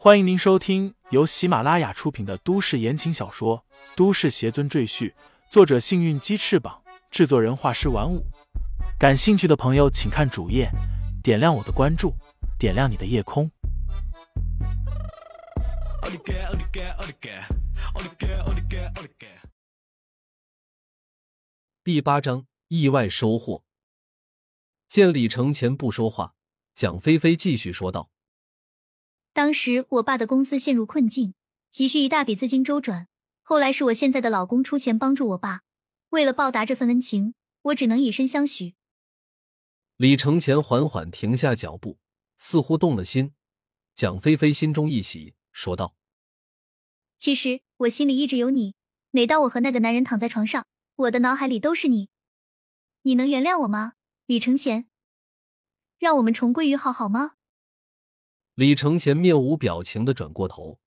欢迎您收听由喜马拉雅出品的都市言情小说《都市邪尊赘婿》，作者：幸运鸡翅膀，制作人：画师玩五。感兴趣的朋友，请看主页，点亮我的关注，点亮你的夜空。第八章意外收获。见李承前不说话，蒋菲菲继续说道。当时我爸的公司陷入困境，急需一大笔资金周转。后来是我现在的老公出钱帮助我爸，为了报答这份恩情，我只能以身相许。李承前缓缓停下脚步，似乎动了心。蒋菲菲心中一喜，说道：“其实我心里一直有你，每当我和那个男人躺在床上，我的脑海里都是你。你能原谅我吗，李承前？让我们重归于好，好吗？”李承前面无表情的转过头，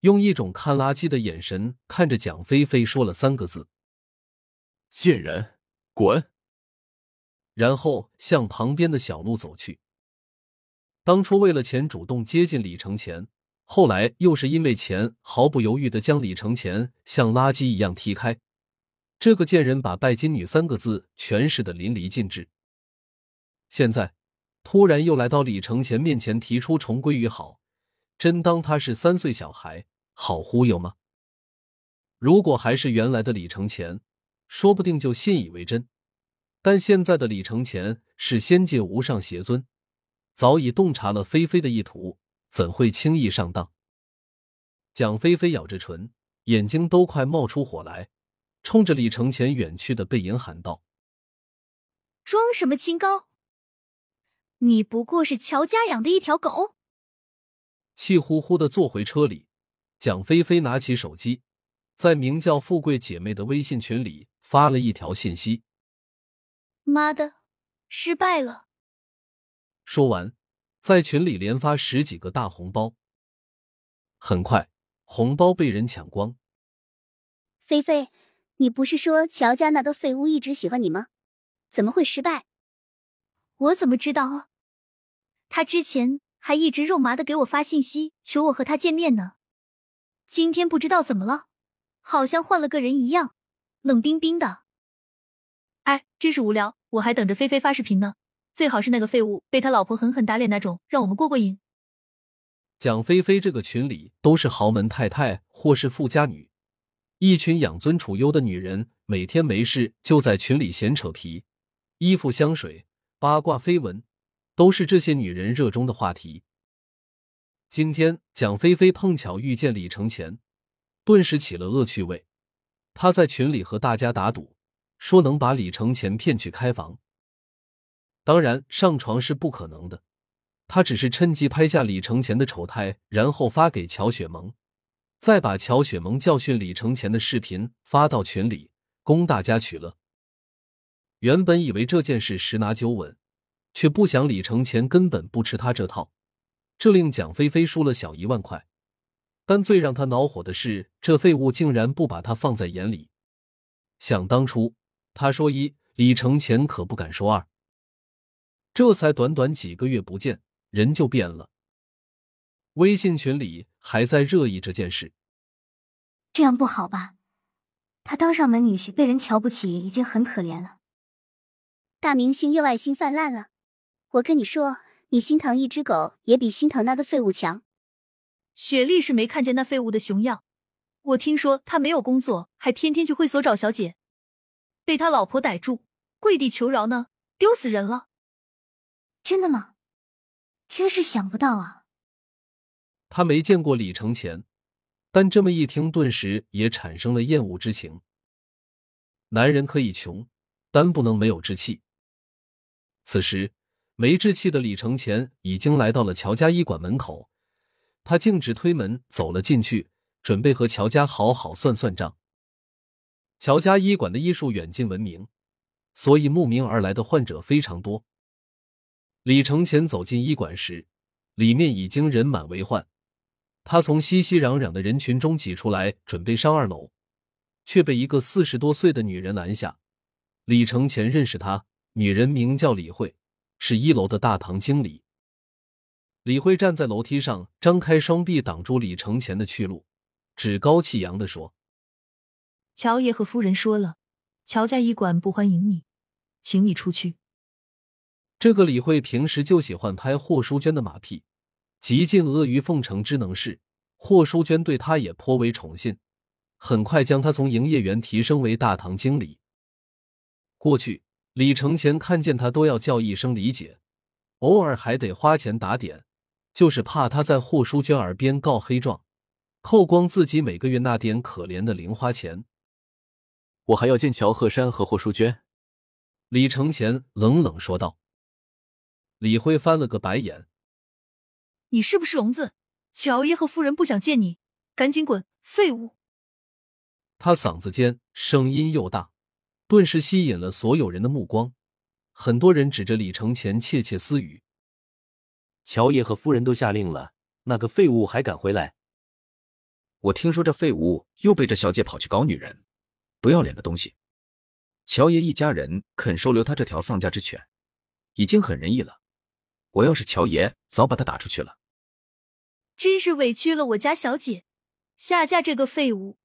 用一种看垃圾的眼神看着蒋菲菲，说了三个字：“贱人，滚！”然后向旁边的小路走去。当初为了钱主动接近李承前，后来又是因为钱毫不犹豫的将李承前像垃圾一样踢开，这个贱人把“拜金女”三个字诠释的淋漓尽致。现在。突然又来到李承前面前提出重归于好，真当他是三岁小孩，好忽悠吗？如果还是原来的李承前，说不定就信以为真。但现在的李承前是仙界无上邪尊，早已洞察了菲菲的意图，怎会轻易上当？蒋菲菲咬着唇，眼睛都快冒出火来，冲着李承前远去的背影喊道：“装什么清高？”你不过是乔家养的一条狗。气呼呼的坐回车里，蒋菲菲拿起手机，在名叫“富贵姐妹”的微信群里发了一条信息：“妈的，失败了。”说完，在群里连发十几个大红包。很快，红包被人抢光。菲菲，你不是说乔家那个废物一直喜欢你吗？怎么会失败？我怎么知道啊？他之前还一直肉麻的给我发信息，求我和他见面呢。今天不知道怎么了，好像换了个人一样，冷冰冰的。哎，真是无聊，我还等着菲菲发视频呢。最好是那个废物被他老婆狠狠打脸那种，让我们过过瘾。蒋菲菲这个群里都是豪门太太或是富家女，一群养尊处优的女人，每天没事就在群里闲扯皮，衣服、香水、八卦、绯闻。都是这些女人热衷的话题。今天蒋菲菲碰巧遇见李承前，顿时起了恶趣味。她在群里和大家打赌，说能把李承前骗去开房。当然，上床是不可能的。她只是趁机拍下李承前的丑态，然后发给乔雪萌，再把乔雪萌教训李承前的视频发到群里，供大家取乐。原本以为这件事十拿九稳。却不想李承前根本不吃他这套，这令蒋菲菲输了小一万块。但最让他恼火的是，这废物竟然不把他放在眼里。想当初，他说一，李承前可不敢说二。这才短短几个月不见，人就变了。微信群里还在热议这件事，这样不好吧？他当上门女婿被人瞧不起，已经很可怜了。大明星又爱心泛滥了。我跟你说，你心疼一只狗也比心疼那个废物强。雪莉是没看见那废物的熊样，我听说他没有工作，还天天去会所找小姐，被他老婆逮住，跪地求饶呢，丢死人了。真的吗？真是想不到啊。他没见过李承前，但这么一听，顿时也产生了厌恶之情。男人可以穷，但不能没有志气。此时。没志气的李承前已经来到了乔家医馆门口，他径直推门走了进去，准备和乔家好好算算账。乔家医馆的医术远近闻名，所以慕名而来的患者非常多。李承前走进医馆时，里面已经人满为患。他从熙熙攘攘的人群中挤出来，准备上二楼，却被一个四十多岁的女人拦下。李承前认识她，女人名叫李慧。是一楼的大堂经理。李慧站在楼梯上，张开双臂挡住李承前的去路，趾高气扬的说：“乔爷和夫人说了，乔家医馆不欢迎你，请你出去。”这个李慧平时就喜欢拍霍淑娟的马屁，极尽阿谀奉承之能事。霍淑娟对她也颇为宠信，很快将她从营业员提升为大堂经理。过去李承前看见他都要叫一声李姐，偶尔还得花钱打点。就是怕他在霍淑娟耳边告黑状，扣光自己每个月那点可怜的零花钱。我还要见乔鹤山和霍淑娟。李承前冷冷说道。李辉翻了个白眼：“你是不是聋子？乔爷和夫人不想见你，赶紧滚，废物！”他嗓子尖，声音又大，顿时吸引了所有人的目光。很多人指着李承前窃窃私语。乔爷和夫人都下令了，那个废物还敢回来？我听说这废物又背着小姐跑去搞女人，不要脸的东西！乔爷一家人肯收留他这条丧家之犬，已经很仁义了。我要是乔爷，早把他打出去了。真是委屈了我家小姐，下嫁这个废物。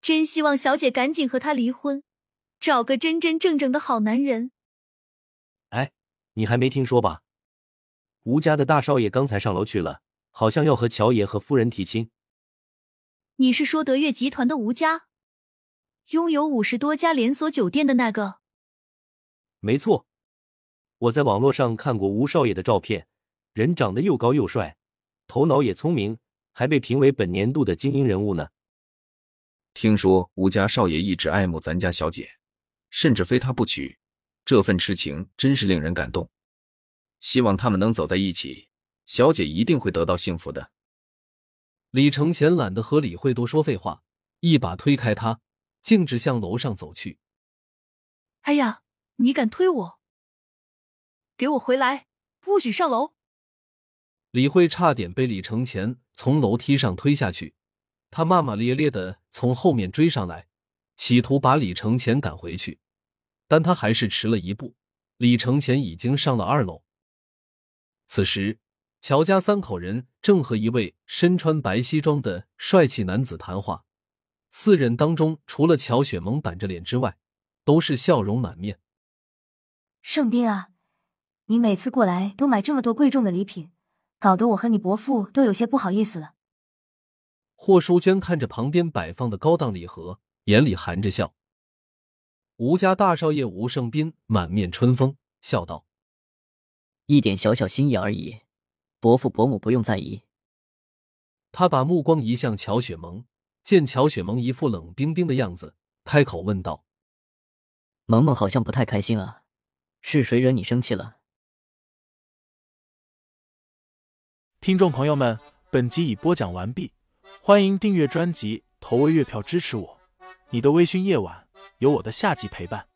真希望小姐赶紧和他离婚，找个真真正正的好男人。哎，你还没听说吧？吴家的大少爷刚才上楼去了，好像要和乔爷和夫人提亲。你是说德悦集团的吴家，拥有五十多家连锁酒店的那个？没错，我在网络上看过吴少爷的照片，人长得又高又帅，头脑也聪明，还被评为本年度的精英人物呢。听说吴家少爷一直爱慕咱家小姐，甚至非他不娶，这份痴情真是令人感动。希望他们能走在一起，小姐一定会得到幸福的。李承前懒得和李慧多说废话，一把推开他，径直向楼上走去。哎呀，你敢推我？给我回来，不许上楼！李慧差点被李承前从楼梯上推下去，他骂骂咧咧的从后面追上来，企图把李承前赶回去，但他还是迟了一步。李承前已经上了二楼。此时，乔家三口人正和一位身穿白西装的帅气男子谈话。四人当中，除了乔雪萌板着脸之外，都是笑容满面。盛斌啊，你每次过来都买这么多贵重的礼品，搞得我和你伯父都有些不好意思了。霍淑娟看着旁边摆放的高档礼盒，眼里含着笑。吴家大少爷吴胜斌满面春风，笑道。一点小小心意而已，伯父伯母不用在意。他把目光移向乔雪萌，见乔雪萌一副冷冰冰的样子，开口问道：“萌萌好像不太开心啊，是谁惹你生气了？”听众朋友们，本集已播讲完毕，欢迎订阅专辑，投喂月票支持我。你的微醺夜晚，有我的下集陪伴。